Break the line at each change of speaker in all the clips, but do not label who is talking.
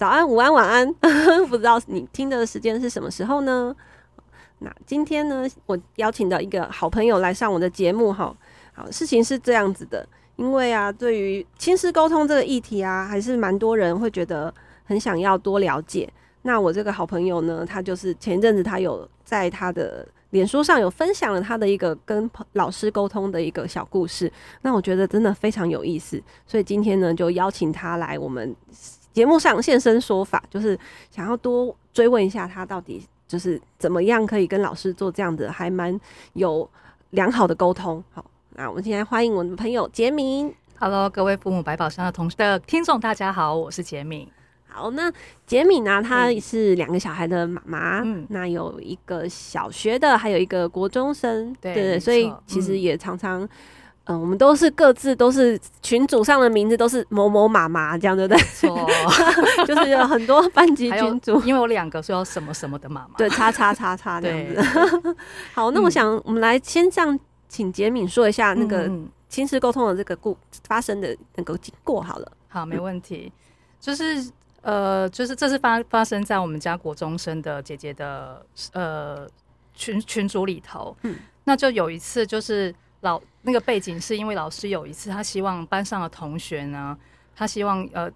早安、午安、晚安，不知道你听的时间是什么时候呢？那今天呢，我邀请到一个好朋友来上我的节目哈。好，事情是这样子的，因为啊，对于亲师沟通这个议题啊，还是蛮多人会觉得很想要多了解。那我这个好朋友呢，他就是前一阵子他有在他的脸书上有分享了他的一个跟老师沟通的一个小故事。那我觉得真的非常有意思，所以今天呢，就邀请他来我们。节目上现身说法，就是想要多追问一下他到底就是怎么样可以跟老师做这样的还蛮有良好的沟通。好，那我们现在欢迎我们的朋友杰明。
Hello，各位父母百宝箱的同的听众，大家好，我是杰敏。
好，那杰敏呢，她是两个小孩的妈妈，
嗯，
那有一个小学的，还有一个国中生，
对，
对，所以其实也常常。嗯，我们都是各自都是群组上的名字都是某某妈妈这样，对不对？错，就是有很多班级群组，
因为我两个说什么什么的妈妈，
对，叉叉叉叉这样子。好，那我想我们来先这样，请杰敏说一下那个亲子沟通的这个故发生的那个经过好了。
好，没问题。就是呃，就是这是发发生在我们家国中生的姐姐的呃群群组里头。嗯，那就有一次就是。老那个背景是因为老师有一次，他希望班上的同学呢，他希望呃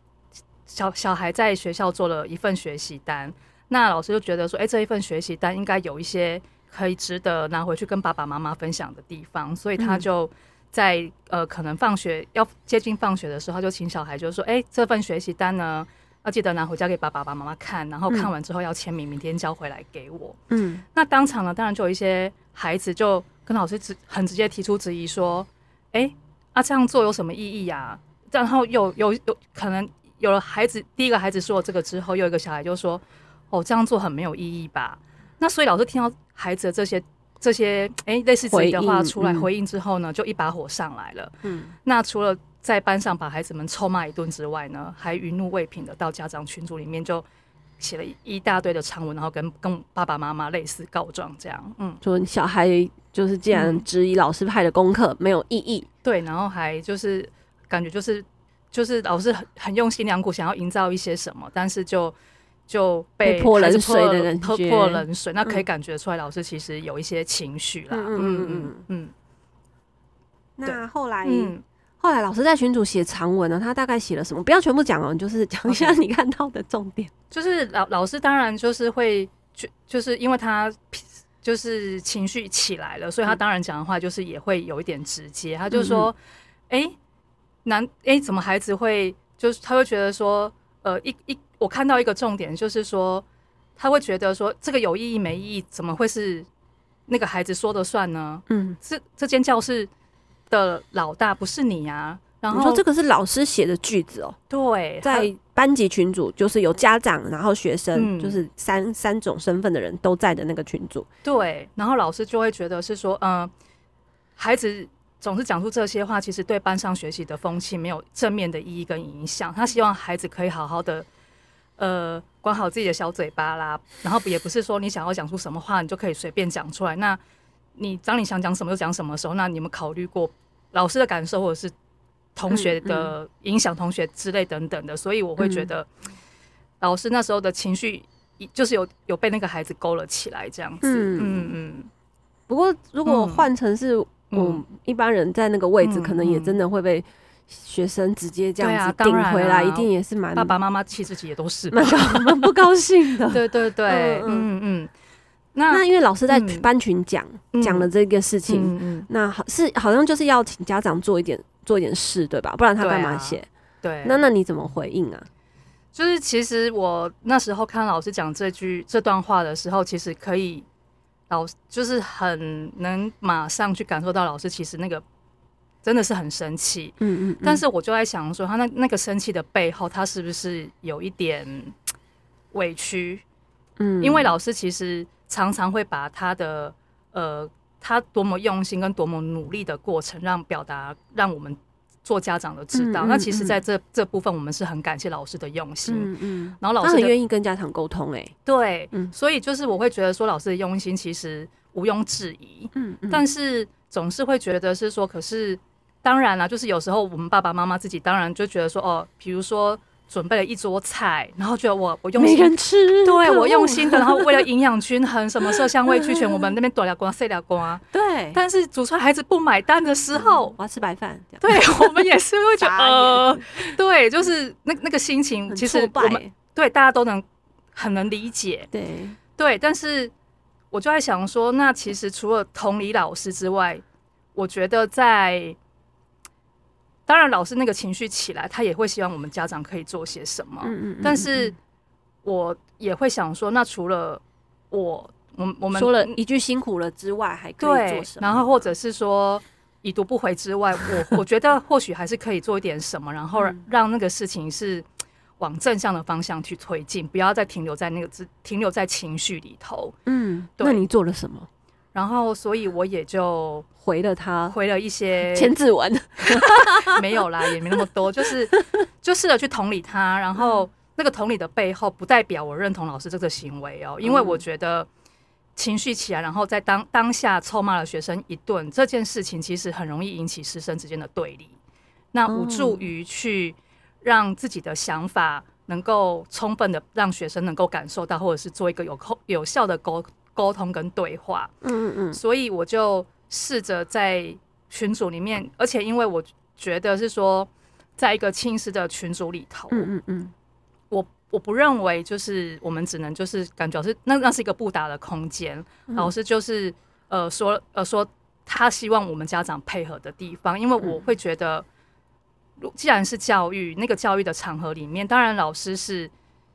小小孩在学校做了一份学习单，那老师就觉得说，哎、欸，这一份学习单应该有一些可以值得拿回去跟爸爸妈妈分享的地方，所以他就在、嗯、呃可能放学要接近放学的时候，他就请小孩就说，哎、欸，这份学习单呢要记得拿回家给爸爸爸妈妈看，然后看完之后要签名，明天交回来给我。嗯，那当场呢，当然就有一些孩子就。跟老师直很直接提出质疑说：“哎、欸，啊这样做有什么意义呀、啊？”然后有有有可能有了孩子，第一个孩子说了这个之后，又一个小孩就说：“哦，这样做很没有意义吧？”那所以老师听到孩子的这些这些哎、欸、类似质疑的话出来回应之后呢，就一把火上来了。嗯，那除了在班上把孩子们臭骂一顿之外呢，还余怒未平的到家长群组里面就。写了一大堆的长文，然后跟跟爸爸妈妈类似告状，这样，嗯，说
小孩就是既然质疑老师派的功课没有意义，
对，然后还就是感觉就是就是老师很很用心良苦，想要营造一些什么，但是就就被
泼冷水的人
泼泼冷水，那可以感觉出来老师其实有一些情绪啦，嗯嗯嗯嗯，
那后来。后来老师在群主写长文呢，他大概写了什么？不要全部讲哦，就是讲一下你看到的重点。
就是老老师当然就是会就就是因为他就是情绪起来了，所以他当然讲的话就是也会有一点直接。他就说：“哎、嗯嗯欸，男哎、欸，怎么孩子会就是他会觉得说，呃，一一我看到一个重点就是说，他会觉得说这个有意义没意义，怎么会是那个孩子说的算呢？嗯，这这间教室。”的老大不是你呀、啊？然后
你说这个是老师写的句子哦。
对，
在班级群组，就是有家长，然后学生，嗯、就是三三种身份的人都在的那个群组。
对，然后老师就会觉得是说，嗯、呃，孩子总是讲出这些话，其实对班上学习的风气没有正面的意义跟影响。他希望孩子可以好好的，呃，管好自己的小嘴巴啦。然后也不是说你想要讲出什么话，你就可以随便讲出来。那你当你想讲什么就讲什么的时候，那你们考虑过老师的感受，或者是同学的影响，同学之类等等的，所以我会觉得老师那时候的情绪，就是有有被那个孩子勾了起来，这样子。嗯嗯嗯。
不过如果换成是我一般人在那个位置，可能也真的会被学生直接这样子顶回来，一定也是蛮
爸爸妈妈其实也都是
蛮不高兴的。
对对对，嗯嗯。
那那因为老师在班群讲讲了这个事情，嗯嗯、那好是好像就是要请家长做一点做一点事，对吧？不然他干嘛写？
对，
那那你怎么回应啊？
就是其实我那时候看老师讲这句这段话的时候，其实可以老就是很能马上去感受到老师其实那个真的是很生气，嗯，嗯嗯。但是我就在想说，他那那个生气的背后，他是不是有一点？委屈，
嗯，
因为老师其实常常会把他的呃，他多么用心跟多么努力的过程，让表达让我们做家长的知道。
嗯嗯、
那其实在这这部分，我们是很感谢老师的用心。
嗯嗯，
然后老师
他很愿意跟家长沟通、欸，哎，
对，
嗯，
所以就是我会觉得说，老师的用心其实毋庸置疑。
嗯，嗯，
但是总是会觉得是说，可是当然啦，就是有时候我们爸爸妈妈自己当然就觉得说，哦，比如说。准备了一桌菜，然后觉得我我用心，
没人吃，
对我用心的，然后为了营养均衡，什么色香味俱全，我们那边多了瓜，碎了瓜，
对。
但是煮出来孩子不买单的时候，
嗯、我要吃白饭，
对我们也是会觉得，呃，对，就是那那个心情，其实我们对大家都能很能理解，
对
对。但是我就在想说，那其实除了同理老师之外，我觉得在。当然，老师那个情绪起来，他也会希望我们家长可以做些什么。嗯嗯。但是，我也会想说，那除了我，我我们
说了一句辛苦了之外，还可以做什么？
然后，或者是说已读不回之外，我 我觉得或许还是可以做一点什么，然后让那个事情是往正向的方向去推进，不要再停留在那个只停留在情绪里头。
嗯，那你做了什么？
然后，所以我也就
回了他，
回了一些
千字文，
没有啦，也没那么多，就是 就试着去同理他。然后那个同理的背后，不代表我认同老师这个行为哦，因为我觉得情绪起来，然后在当当下臭骂了学生一顿，这件事情其实很容易引起师生之间的对立，那无助于去让自己的想法能够充分的让学生能够感受到，或者是做一个有有有效的沟。沟通跟对话，嗯嗯嗯，所以我就试着在群组里面，而且因为我觉得是说，在一个亲师的群组里头，嗯嗯嗯，我我不认为就是我们只能就是感觉是那那是一个不打的空间，老师就是呃说呃说他希望我们家长配合的地方，因为我会觉得，既然是教育那个教育的场合里面，当然老师是。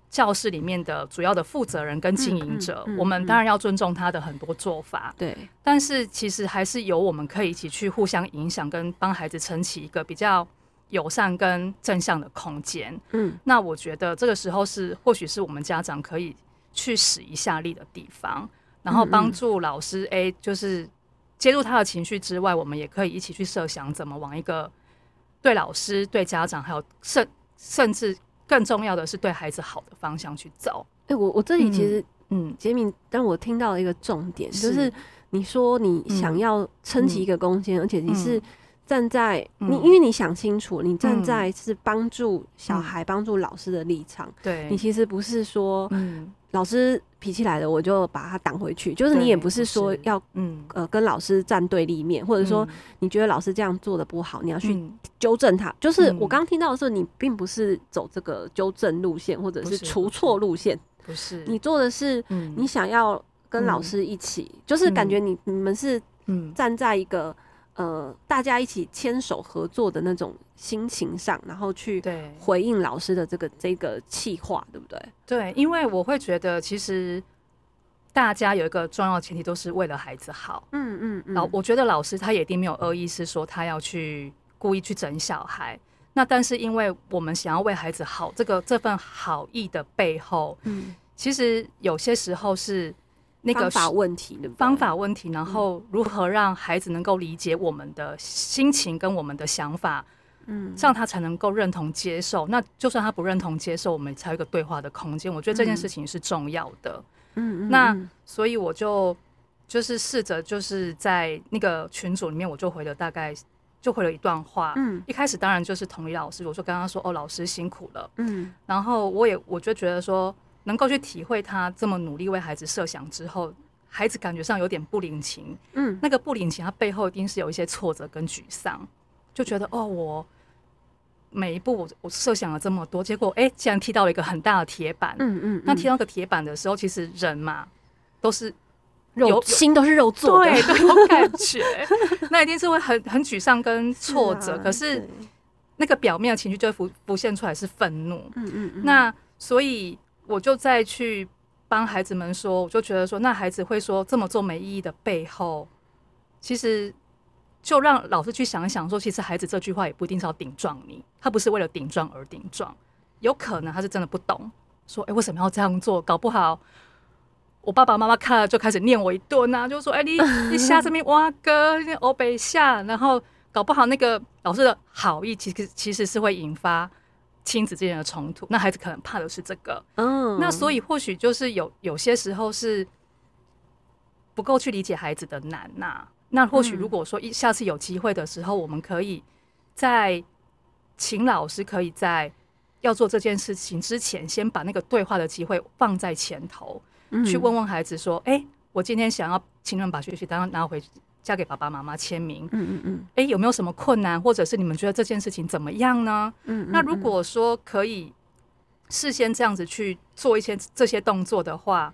教室里面的主要的负责人跟经营者，我们当然要尊重他的很多做法。对，但是其实还是有我们可以一起去互相影响，跟帮孩子撑起一个比较友善跟正向的空间。嗯，那我觉得这个时候是或许是我们家长可以去使一下力的地方，然后帮助老师。哎，就是接入他的情绪之外，我们也可以一起去设想怎么往一个对老师、对家长，还有甚甚至。更重要的是对孩子好的方向去走。
哎、欸，我我这里其实，嗯，洁敏但我听到了一个重点，是就是你说你想要撑起一个空间，嗯，而且你是站在，嗯，你，因为你想清楚，你站在是帮助小孩，帮，嗯，助老师的立场。对，你其实不是说，嗯。老师脾气来了，我就把他挡回去。就是你也不是说要嗯呃跟老师站对立面，或者说你觉得老师这样做的不好，你要去纠正他。就是我刚听到的时候，你并不是走这个纠正路线，或者是除错路线，不是。你做的是，你想要跟老师一起，就是感觉你你们是嗯站在一个。呃，大家一起牵手合作的那种心情上，然后去回应老师的这个这个气话，对不对？
对，因为我会觉得，其实大家有一个重要的前提，都是为了孩子好。嗯嗯嗯。老，我觉得老师他也一定没有恶意，是说他要去故意去整小孩。那但是因为我们想要为孩子好，这个这份好意的背后，嗯，其实有些时候是。那个
方法问题，
方法问题，然后如何让孩子能够理解我们的心情跟我们的想法，嗯，这样他才能够认同接受。那就算他不认同接受，我们才有一个对话的空间。我觉得这件事情是重要的。嗯，那所以我就就是试着就是在那个群组里面，我就回了大概就回了一段话。嗯，一开始当然就是同理老师，我就跟他说：“哦，老师辛苦了。”嗯，然后我也我就觉得说。能够去体会他这么努力为孩子设想之后，孩子感觉上有点不领情。嗯，那个不领情，他背后一定是有一些挫折跟沮丧，就觉得哦，我每一步我我设想了这么多，结果哎，竟然踢到了一个很大的铁板。嗯嗯，那踢到个铁板的时候，其实人嘛都是
肉，心都是肉做的，
对，都有感觉。那一定是会很很沮丧跟挫折。可是那个表面的情绪就会浮浮现出来是愤怒。嗯嗯，那所以。我就再去帮孩子们说，我就觉得说，那孩子会说这么做没意义的背后，其实就让老师去想一想，说其实孩子这句话也不一定是要顶撞你，他不是为了顶撞而顶撞，有可能他是真的不懂，说，哎、为什么要这样做？搞不好我爸爸妈妈看了就开始念我一顿啊，就说，哎、你你下这边挖哥，你欧北下，然后搞不好那个老师的好意，其实其实是会引发亲子之间的冲突。那孩子可能怕的是这个，嗯，那所以或许就是有有些时候是不够去理解孩子的难呐、啊。那或许如果说一下次有机会的时候，我们可以在请老师可以在要做这件事情之前，先把那个对话的机会放在前头，去问问孩子说：“哎，我今天想要请你们把学习单拿回家给爸爸妈妈签名。嗯嗯嗯，哎，有没有什么困难，或者是你们觉得这件事情怎么样呢？嗯，那如果说可以事先这样子去做一些这些动作的话。”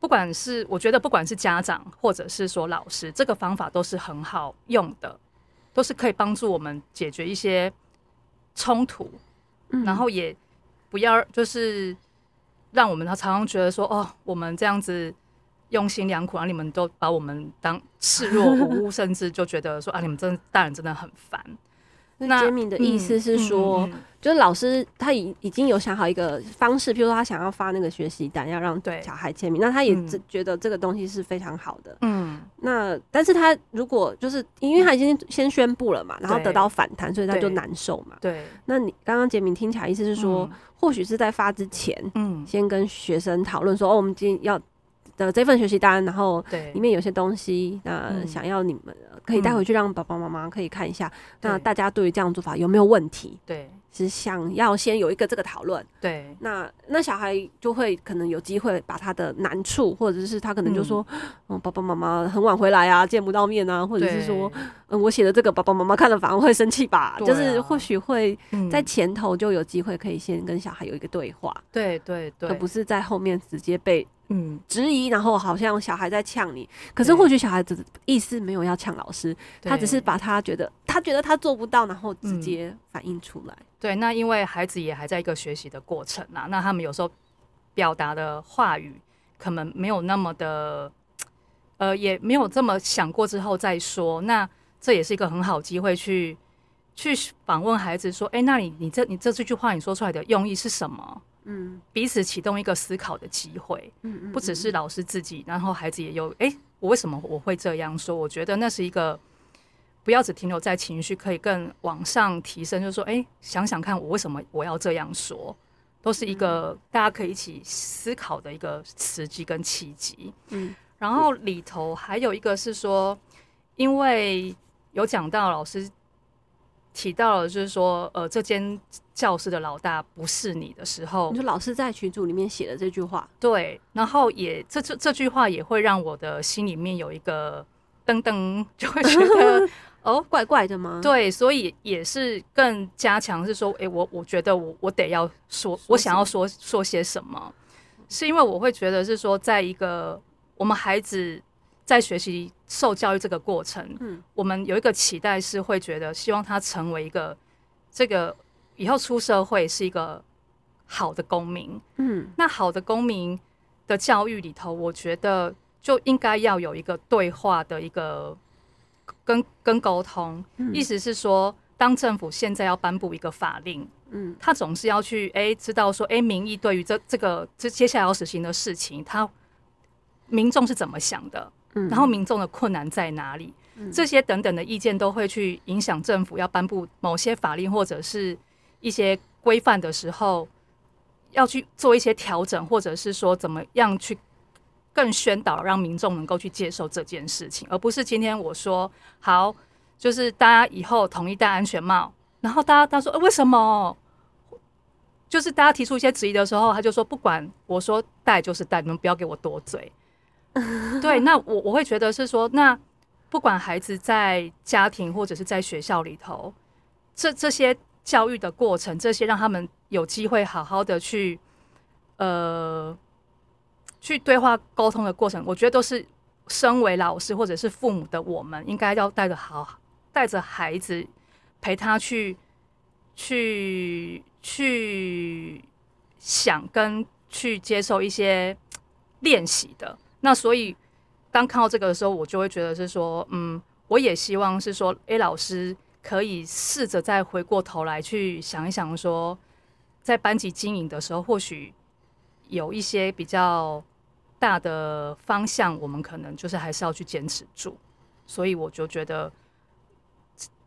不管是我觉得，不管是家长或者是说老师，这个方法都是很好用的，都是可以帮助我们解决一些冲突，嗯，然后也不要就是让我们他常常觉得说，哦，我们这样子用心良苦，然后你们都把我们当视若无物，甚至就觉得说啊，你们真的大人真的很烦。
那杰明的意思是说，嗯嗯嗯、就是老师他已已经有想好一个方式，譬如说他想要发那个学习单，要让小孩签名，那他也觉得这个东西是非常好的。嗯，那但是他如果就是因为他已经先宣布了嘛，然后得到反弹，所以他就难受嘛。对，那你刚刚杰明听起来意思是说，嗯、或许是在发之前，嗯，先跟学生讨论说，哦，我们今天要的这份学习单，然后里面有些东西，那想要你们。可以带回去让爸爸妈妈可以看一下，那大家对于这样做法有没有问题？对，是想要先有一个这个讨论。对，那那小孩就会可能有机会把他的难处，或者是他可能就说，嗯，爸爸妈妈很晚回来啊，见不到面啊，或者是说，嗯，我写的这个爸爸妈妈看了反而会生气吧？就是或许会在前头就有机会可以先跟小孩有一个对话。对对对，而不是在后面直接被。嗯，质疑，然后好像小孩在呛你，可是或许小孩子的意思没有要呛老师，他只是把他觉得他觉得他做不到，然后直接反映出来。
对，那因为孩子也还在一个学习的过程啊，那他们有时候表达的话语可能没有那么的，呃，也没有这么想过之后再说。那这也是一个很好机会去去访问孩子，说，哎，那你你这你这这句话你说出来的用意是什么？嗯，彼此启动一个思考的机会，嗯，不只是老师自己，然后孩子也有，哎，我为什么我会这样说？我觉得那是一个不要只停留在情绪，可以更往上提升，就是说，哎，想想看，我为什么我要这样说，都是一个大家可以一起思考的一个时机跟契机。嗯，然后里头还有一个是说，因为有讲到老师。提到了，就是说，呃，这间教室的老大不是你的时候，
你说老师在群组里面写的这句话，
对，然后也这这这句话也会让我的心里面有一个噔噔，就会觉得 哦，
怪怪的吗？
对，所以也是更加强是说，哎、欸，我我觉得我我得要说，我想要说说些什么，是因为我会觉得是说，在一个我们孩子。在学习受教育这个过程，嗯，我们有一个期待是会觉得希望他成为一个这个以后出社会是一个好的公民，嗯，那好的公民的教育里头，我觉得就应该要有一个对话的一个跟跟沟通，嗯，意思是说，当政府现在要颁布一个法令，嗯，他总是要去哎知道说哎民意对于这这个这接下来要实行的事情，他民众是怎么想的？然后民众的困难在哪里？这些等等的意见都会去影响政府要颁布某些法令或者是一些规范的时候，要去做一些调整，或者是说怎么样去更宣导，让民众能够去接受这件事情，而不是今天我说好，就是大家以后统一戴安全帽，然后大家他说为什么？就是大家提出一些质疑的时候，他就说不管我说戴就是戴，你们不要给我多嘴。对，那我我会觉得是说，那不管孩子在家庭或者是在学校里头，这这些教育的过程，这些让他们有机会好好的去呃去对话沟通的过程，我觉得都是身为老师或者是父母的我们，应该要带着好带着孩子陪他去去去想跟去接受一些练习的。那所以，当看到这个的时候，我就会觉得是说，嗯，我也希望是说，A 老师可以试着再回过头来去想一想，说，在班级经营的时候，或许有一些比较大的方向，我们可能就是还是要去坚持住。所以我就觉得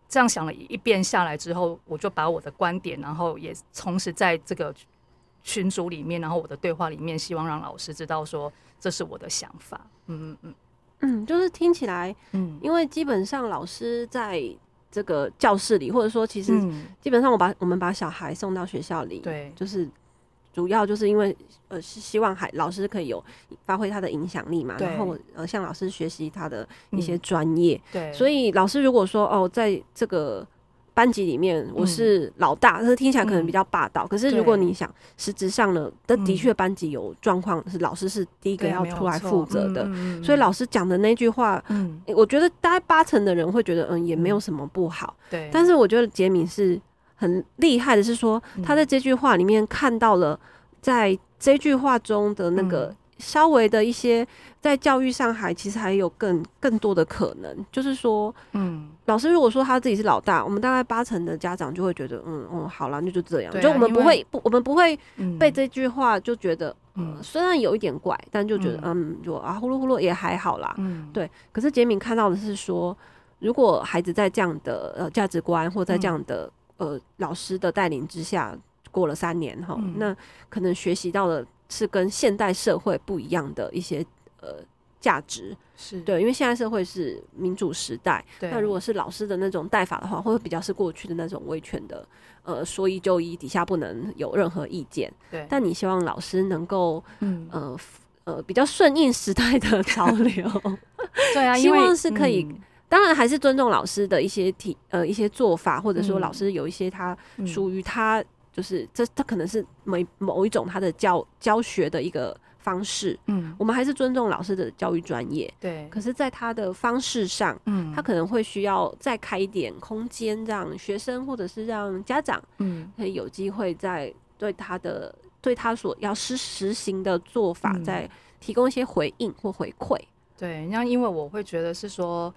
这样想了一遍下来之后，我就把我的观点，然后也同时在这个群组里面，然后我的对话里面，希望让老师知道说这是我的想法。嗯嗯嗯
嗯，就是听起来，嗯，因为基本上老师在这个教室里，或者说其实基本上我把我们把小孩送到学校里，对，就是。主要就是因为呃，是希望还老师可以有发挥他的影响力嘛，然后呃，向老师学习他的一些专业。嗯、对，所以老师如果说哦，在这个班级里面我是老大，嗯、但是听起来可能比较霸道。嗯、可是如果你想实质上呢，的的确班级有状况，是老师是第一个要出来负责的。所以老师讲的那句话，嗯，我觉得大概八成的人会觉得嗯，也没有什么不好。对，但是我觉得杰米是。很厉害的是说，他在这句话里面看到了，在这句话中的那个稍微的一些，在教育上还其实还有更更多的可能。就是说，嗯，老师如果说他自己是老大，我们大概八成的家长就会觉得，嗯嗯，好了，那就这样。就我们不会不，我们不会被这句话就觉得，嗯，虽然有一点怪，但就觉得，嗯，就啊呼噜呼噜也还好啦。嗯，对。可是杰敏看到的是说，如果孩子在这样的呃价值观或在这样的呃，老师的带领之下，过了三年哈，嗯、那可能学习到的是跟现代社会不一样的一些呃价值，是。对，因为现在社会是民主时代，那如果是老师的那种带法的话，会比较是过去的那种威权的，呃，说一就一，底下不能有任何意见，对。但你希望老师能够，嗯。呃呃，比较顺应时代的潮流，对啊，希望是可以。嗯当然还是尊重老师的一些体呃一些做法，或者说老师有一些他属于他就是这他可能是某某一种他的教教学的一个方式，嗯，我们还是尊重老师的教育专业，对。可是，在他的方式上，嗯，他可能会需要再开一点空间，让学生或者是让家长，嗯，可以有机会在对他的对他所要实实行的做法，再提供一些回应或回馈。
对，那因为我会觉得是说。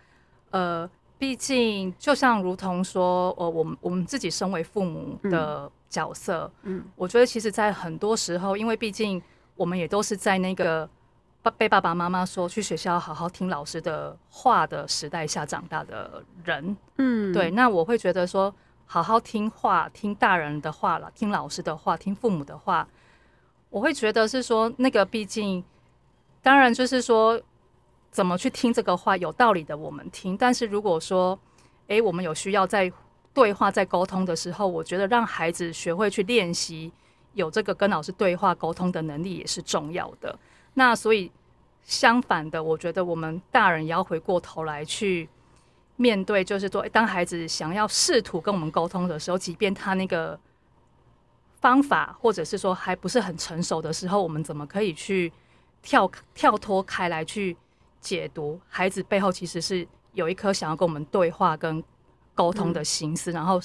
呃，毕竟就像如同说，呃，我们我们自己身为父母的角色，嗯，嗯，我觉得其实，在很多时候，因为毕竟我们也都是在那个爸被爸爸妈妈说去学校好好听老师的话的时代下长大的人，嗯，对，那我会觉得说，好好听话，听大人的话了，听老师的话，听父母的话，我会觉得是说，那个毕竟，当然就是说。怎么去听这个话？有道理的，我们听。但是如果说，诶，我们有需要在对话、在沟通的时候，我觉得让孩子学会去练习有这个跟老师对话沟通的能力也是重要的。那所以相反的，我觉得我们大人也要回过头来去面对，就是说，当孩子想要试图跟我们沟通的时候，即便他那个方法或者是说还不是很成熟的时候，我们怎么可以去跳跳脱开来去？解读孩子背后其实是有一颗想要跟我们对话跟沟通的心思，嗯、然后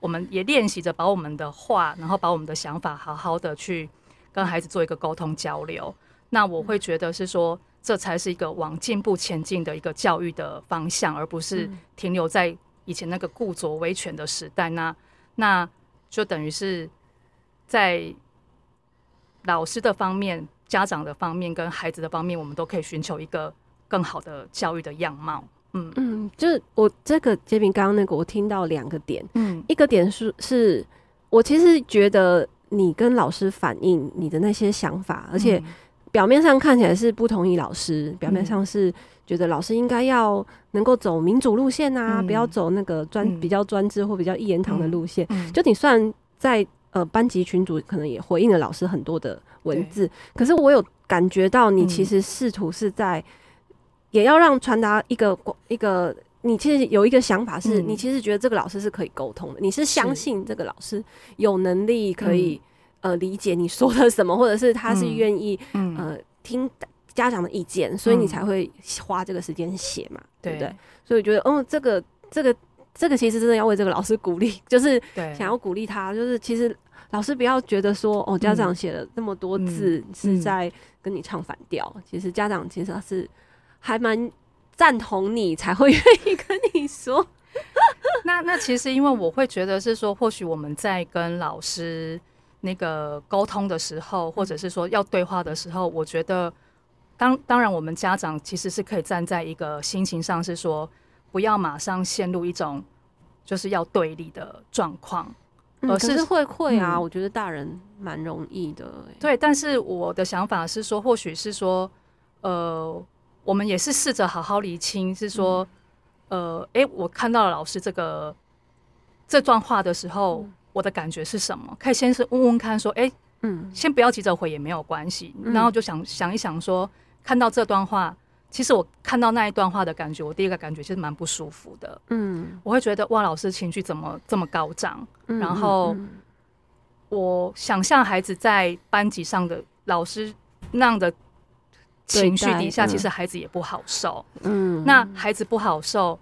我们也练习着把我们的话，然后把我们的想法好好的去跟孩子做一个沟通交流。那我会觉得是说，这才是一个往进步前进的一个教育的方向，而不是停留在以前那个固着威权的时代。那那就等于是在老师的方面、家长的方面跟孩子的方面，我们都可以寻求一个。更好的教育的样貌，嗯。
嗯，就是我这个洁敏刚刚那个，我听到两个点，嗯，一个点是是，我其实觉得你跟老师反映你的那些想法，而且表面上看起来是不同意老师，嗯、表面上是觉得老师应该要能够走民主路线啊，嗯、不要走那个专、嗯、比较专制或比较一言堂的路线。就你算在呃班级群组，可能也回应了老师很多的文字，可是我有感觉到你其实试图是在。也要让传达一个一个，你其实有一个想法，是你其实觉得这个老师是可以沟通的，你是相信这个老师有能力可以呃理解你说的什么，或者是他是愿意呃听家长的意见，所以你才会花这个时间写嘛，对。不对？所以我觉得，哦，这个这个这个其实真的要为这个老师鼓励，就是想要鼓励他，就是其实老师不要觉得说哦，家长写了那么多字是在跟你唱反调，其实家长其实是。还蛮赞同你，才会愿意跟你说。
那那其实因为我会觉得是说，或许我们在跟老师那个沟通的时候，或者是说要对话的时候，我觉得当当然我们家长其实是可以站在一个心情上，是说不要马上陷入一种就是要对立的状况。
而是会会啊，我觉得大人蛮容易的。
对，但是我的想法是说，或许是说，呃，我们也是试着好好厘清，是说，呃，哎，我看到了老师这个这段话的时候，我的感觉是什么？可以先是问问看，说，哎，嗯，先不要急着回也没有关系，然后就想想一想，说，看到这段话。其实我看到那一段话的感觉，我第一个感觉其实蛮不舒服的。嗯，我会觉得哇，老师情绪怎么这么高涨？嗯，然后我想象孩子在班级上的老师那样的情绪底下，其实孩子也不好受。嗯，那孩子不好受，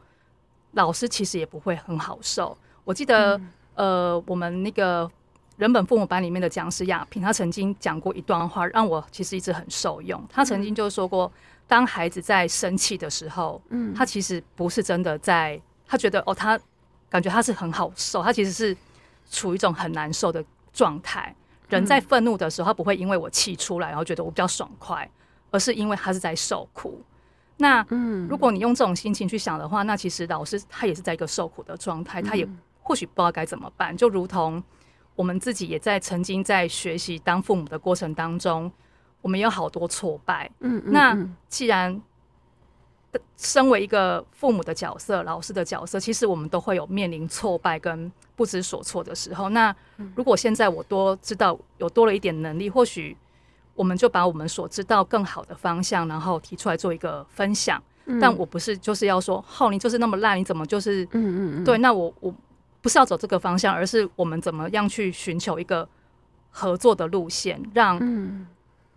老师其实也不会很好受。我记得，呃，我们那个人本父母班里面的讲师亚萍，他曾经讲过一段话，让我其实一直很受用。他曾经就说过。当孩子在生气的时候，嗯，他其实不是真的在，他觉得哦，他感觉他是很好受，他其实是处于一种很难受的状态。人在愤怒的时候，他不会因为我气出来，然后觉得我比较爽快，而是因为他是在受苦。那，嗯，如果你用这种心情去想的话，那其实老师他也是在一个受苦的状态，他也或许不知道该怎么办。就如同我们自己也在曾经在学习当父母的过程当中。我们有好多挫败，嗯，那既然身为一个父母的角色、老师的角色，其实我们都会有面临挫败跟不知所措的时候。那如果现在我多知道，有多了一点能力，或许我们就把我们所知道更好的方向，然后提出来做一个分享。但我不是就是要说，浩，你就是那么烂，你怎么就是，嗯嗯，对，那我我不是要走这个方向，而是我们怎么样去寻求一个合作的路线，让。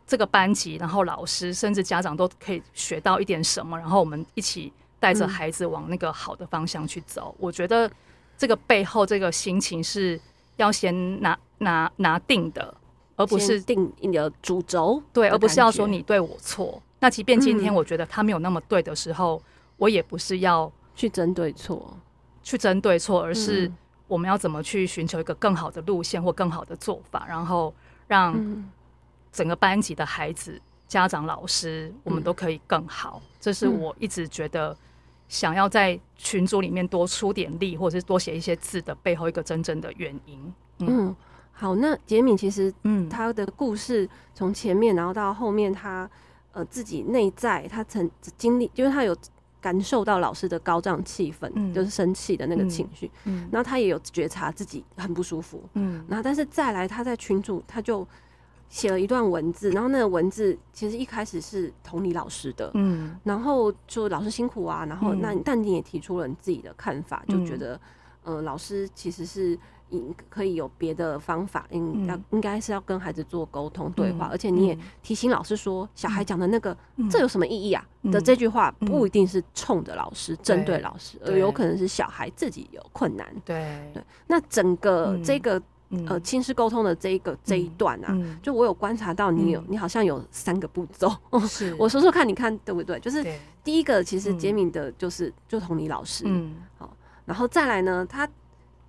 这个班级，然后老师甚至家长都可以学到一点什么，然后我们一起带着孩子往那个好的方向去走。嗯、我觉得这个背后这个心情是要先拿拿拿定的，而不是
定你的主轴。
对，而不是要说你对我错。那即便今天我觉得他没有那么对的时候，嗯、我也不是要
去争对错，
去争对错，而是我们要怎么去寻求一个更好的路线或更好的做法，然后让、嗯。整个班级的孩子、家长、老师，我们都可以更好。嗯、这是我一直觉得想要在群组里面多出点力，或者是多写一些字的背后一个真正的原因。
嗯，嗯好，那杰敏其实，嗯，他的故事从前面然后到后面他，他呃自己内在他曾经历，就是他有感受到老师的高涨气氛，嗯、就是生气的那个情绪，嗯，嗯然后他也有觉察自己很不舒服，嗯，然后但是再来他在群组他就。写了一段文字，然后那个文字其实一开始是同理老师的，嗯，然后就老师辛苦啊，然后那、嗯、但你也提出了你自己的看法，就觉得，嗯、呃，老师其实是应可以有别的方法，应要、嗯、应该是要跟孩子做沟通对话，嗯、而且你也提醒老师说，小孩讲的那个、嗯、这有什么意义啊、嗯、的这句话不一定是冲着老师针、嗯、对老师，而有可能是小孩自己有困难，
对
对，那整个这个。呃，亲师沟通的这一个这一段啊，就我有观察到你有，你好像有三个步骤。是，我说说看，你看对不对？就是第一个，其实杰敏的就是就同你老师，嗯，好，然后再来呢，他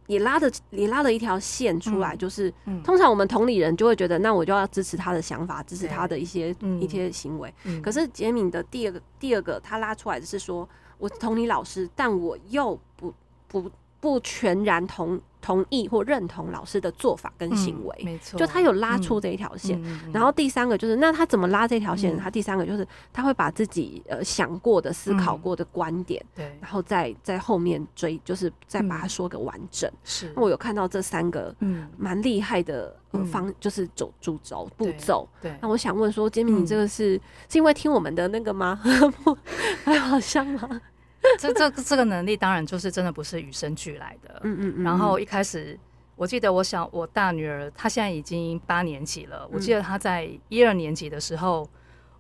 也拉的也拉了一条线出来，就是通常我们同理人就会觉得，那我就要支持他的想法，支持他的一些一些行为。可是杰敏的第二个第二个，他拉出来的是说，我同理老师，但我又不不不全然同。同意或认同老师的做法跟行为，没错，就他有拉出这一条线。然后第三个就是，那他怎么拉这条线？他第三个就是，他会把自己呃想过的、思考过的观点，对，然后再在后面追，就是再把它说个完整。是，那我有看到这三个，嗯，蛮厉害的方，就是走主轴步骤。对，那我想问说，杰米，你这个是是因为听我们的那个吗？还好像吗？
这这这个能力当然就是真的不是与生俱来的。嗯嗯嗯。然后一开始，我记得我小我大女儿，她现在已经八年级了。我记得她在一二年级的时候，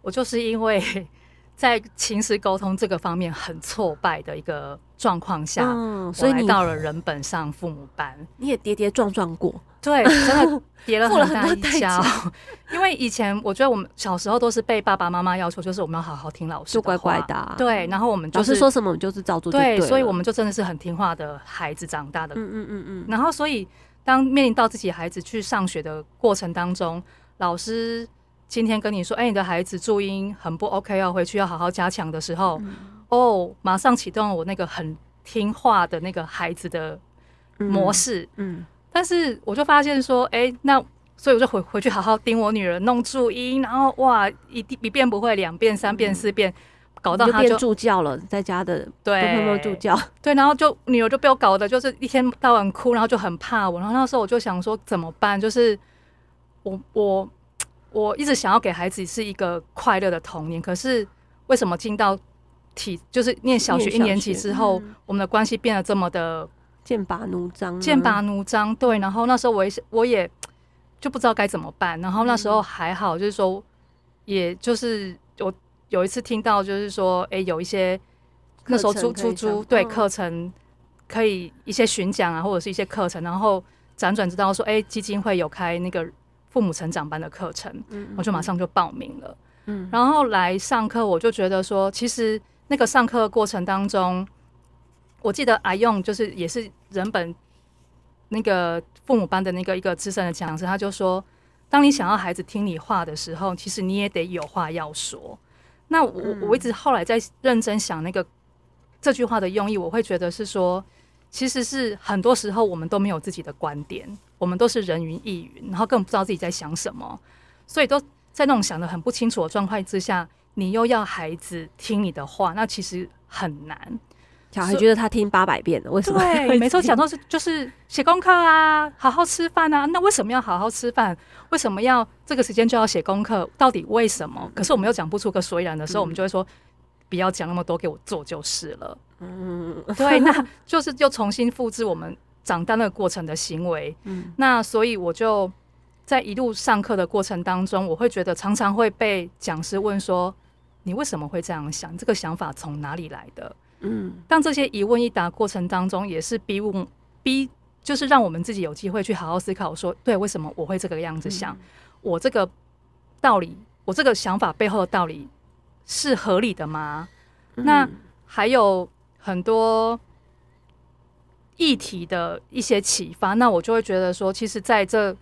我就是因为 在情绪沟通这个方面很挫败的一个状况下，嗯所以你到了人本上父母班，
你也跌跌撞撞过。
对，真的跌了 很大一跤。因为以前我觉得我们小时候都是被爸爸妈妈要求，就是我们要好好听老师
就乖乖的。
对，然后我们就是
说什么，我们就是照做。对，
所以我们就真的是很听话的孩子长大的。嗯嗯嗯嗯。然后，所以当面临到自己孩子去上学的过程当中，老师今天跟你说：“哎、欸，你的孩子注音很不 OK，要回去要好好加强的时候，嗯、哦，马上启动了我那个很听话的那个孩子的模式。嗯”嗯，但是我就发现说：“哎、欸，那所以我就回回去好好盯我女儿弄注音，然后哇，一一遍不会，两遍、三遍、四遍。嗯”搞到他就，就助教了，在家的对，有没有助教？对，然后就女儿就被我搞的，就是一天到晚哭，然后就很怕我。然后那时候我就想说怎么办？就是我我我一直想要给孩子是一个快乐的童年，可是为什么进到体就是念小学一年级之后，嗯、我们的关系变得这么的剑拔弩张？剑拔弩张，对。然后那时候我也我也就不知道该怎么办。然后那时候还好，就是说，也就是我。有一次听到就是说，哎、欸，有一些那时候出出租对课程可以一些巡讲啊，或者是一些课程，然后辗转知道说，哎、欸，基金会有开那个父母成长班的课程，嗯，我就马上就报名了，嗯，然后来上课，我就觉得说，其实那个上课过程当中，我记得阿用就是也是人本那个父母班的那个一个资深的讲师，他就说，当你想要孩子听你话的时候，其实你也得有话要说。那我我一直后来在认真想那个这句话的用意，我会觉得是说，其实是很多时候我们都没有自己的观点，我们都是人云亦云，然后更不知道自己在想什么，所以都在那种想的很不清楚的状态之下，你又要孩子听你的话，那其实很难。
小孩觉得他听八百遍了，为什么？
对，每次讲都是就是写功课啊，好好吃饭啊。那为什么要好好吃饭？为什么要这个时间就要写功课？到底为什么？可是我们又讲不出个所以然的时候，嗯、我们就会说，不要讲那么多，给我做就是了。嗯，对，那就是又重新复制我们长大那个过程的行为。嗯，那所以我就在一路上课的过程当中，我会觉得常常会被讲师问说，你为什么会这样想？这个想法从哪里来的？嗯，当这些一问一答过程当中，也是逼问逼，就是让我们自己有机会去好好思考说，说对，为什么我会这个样子想？嗯、我这个道理，我这个想法背后的道理是合理的吗？嗯、那还有很多议题的一些启发，那我就会觉得说，其实在这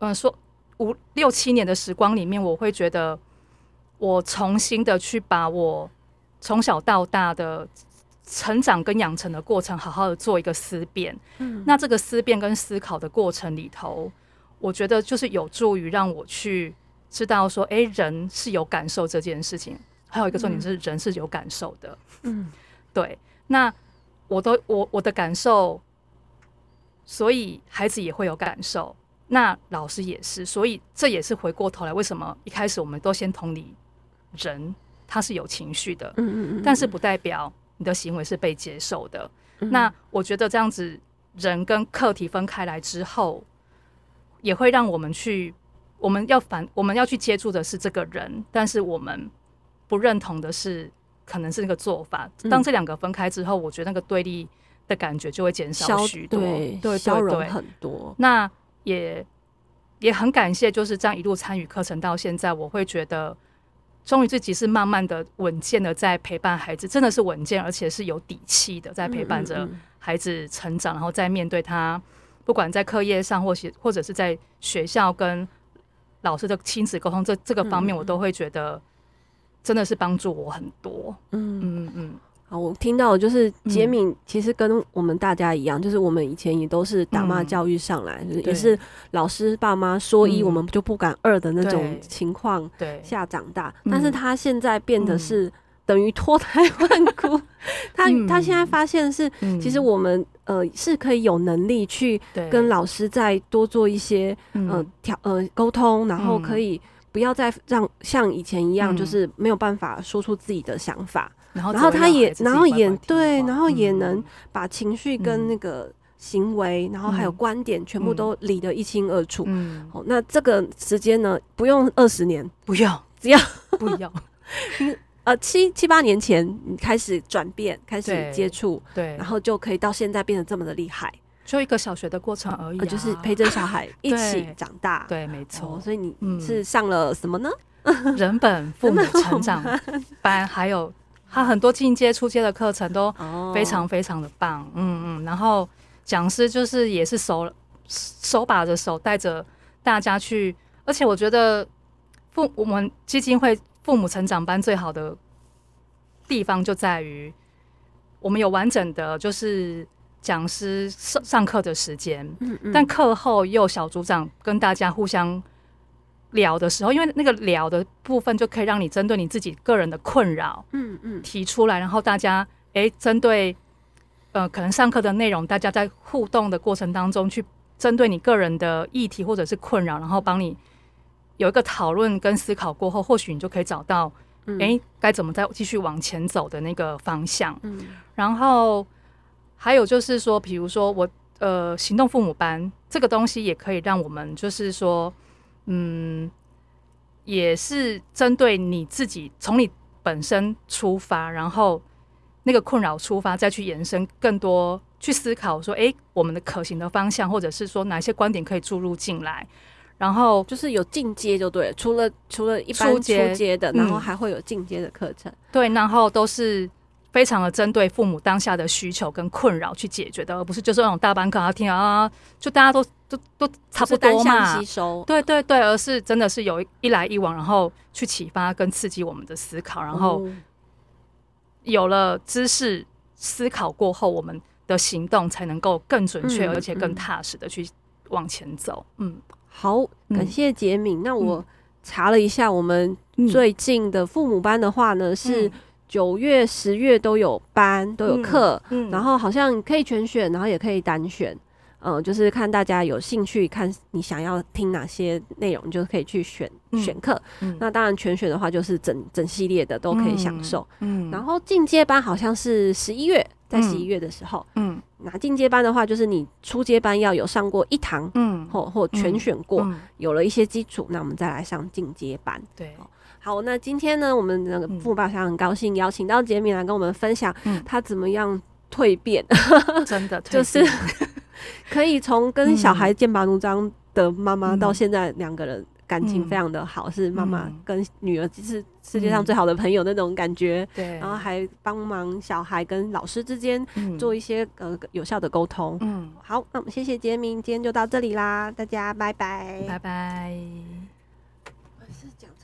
嗯、呃、说五六七年的时光里面，我会觉得我重新的去把我。从小到大的成长跟养成的过程，好好的做一个思辨。嗯，那这个思辨跟思考的过程里头，我觉得就是有助于让我去知道说，哎、欸，人是有感受这件事情。还有一个重点是，人是有感受的。嗯，对。那我都我我的感受，所以孩子也会有感受。那老师也是，所以这也是回过头来，为什么一开始我们都先同理人。他是有情绪的，嗯嗯嗯，但是不代表你的行为是被接受的。嗯、那我觉得这样子，人跟课题分开来之后，也会让我们去，我们要反，我们要去接触的是这个人，但是我们不认同的是，可能是那个做法。当这两个分开之后，我觉得那个对立的感觉就会减少许多，对，对，
消融很多。
那也也很感谢，就是这样一路参与课程到现在，我会觉得。终于自己是慢慢的稳健的在陪伴孩子，真的是稳健，而且是有底气的在陪伴着孩子成长，然后在面对他，不管在课业上或是或者是在学校跟老师的亲子沟通这这个方面，我都会觉得真的是帮助我很多。嗯嗯嗯。
啊，我听到的就是杰敏，其实跟我们大家一样，嗯、就是我们以前也都是打骂教育上来，也是老师爸妈说一，我们就不敢二的那种情况下长大。但是他现在变得是等于脱胎换骨，嗯、他他现在发现是，其实我们呃是可以有能力去跟老师再多做一些呃调呃沟通，然后可以不要再让像以前一样，就是没有办法说出自己的想法。然后，然后他也，然后也对，然后也能把情绪跟那个行为，嗯、然后还有观点，全部都理得一清二楚。嗯，好，那这个时间呢，不用二十年，
不要，
只要
不要，
呃，七七八年前你开始转变，开始接触，对，然后就可以到现在变得这么的厉害。
就一个小学的过程而已、啊呃，就是
陪着小孩 一起长大。
对，对，没错、哦。
所以你是上了什么呢？
人本父母成长班，还有。他很多进阶、初阶的课程都非常非常的棒，嗯嗯，然后讲师就是也是手手把着手带着大家去，而且我觉得父我们基金会父母成长班最好的地方就在于，我们有完整的就是讲师上上课的时间，嗯嗯，但课后又有小组长跟大家互相聊的时候，因为那个聊的部分就可以让你针对你自己个人的困扰，嗯嗯，提出来，然后大家诶针对呃可能上课的内容，大家在互动的过程当中去针对你个人的议题或者是困扰，然后帮你有一个讨论跟思考过后，或许你就可以找到。哎，该怎么再继续往前走的那个方向？嗯，然后还有就是说，比如说我呃，行动父母班这个东西也可以让我们，就是说，嗯，也是针对你自己，从你本身出发，然后那个困扰出发，再去延伸更多去思考，说，哎，我们的可行的方向，或者是说哪些观点可以注入进来。然后
就是有进阶就对了，除了除了一般初阶的，然后还会有进阶的课程。
对，然后都是非常的针对父母当下的需求跟困扰去解决的，而不是就是那种大班课啊，听啊，就大家都都都差不多嘛。
吸收。
对对对，而是真的是有一来一往，然后去启发跟刺激我们的思考，然后有了知识思考过后，我们的行动才能够更准确，而且更踏实的去往前走。嗯。
好，感谢杰敏。嗯、那我查了一下，我们最近的父母班的话呢，嗯、是九月、十月都有班，都有课。嗯嗯、然后好像可以全选，然后也可以单选。嗯、呃，就是看大家有兴趣，看你想要听哪些内容，就可以去选、嗯、选课。嗯、那当然全选的话，就是整整系列的都可以享受。嗯，嗯然后进阶班好像是十一月。在十一月的时候，嗯，那进阶班的话，就是你初阶班要有上过一堂，嗯，或或全选过，嗯嗯、有了一些基础，那我们再来上进阶班。
对，
好，那今天呢，我们那个父母爸想很高兴邀请到杰米来跟我们分享，他怎么样蜕变，
嗯、真的
就是 可以从跟小孩剑拔弩张的妈妈到现在两个人。感情非常的好，嗯、是妈妈跟女儿是世界上最好的朋友那种感觉。对、嗯，然后还帮忙小孩跟老师之间做一些呃有效的沟通。嗯，好，那我们谢谢杰明，今天就到这里啦，大家拜拜，
拜拜。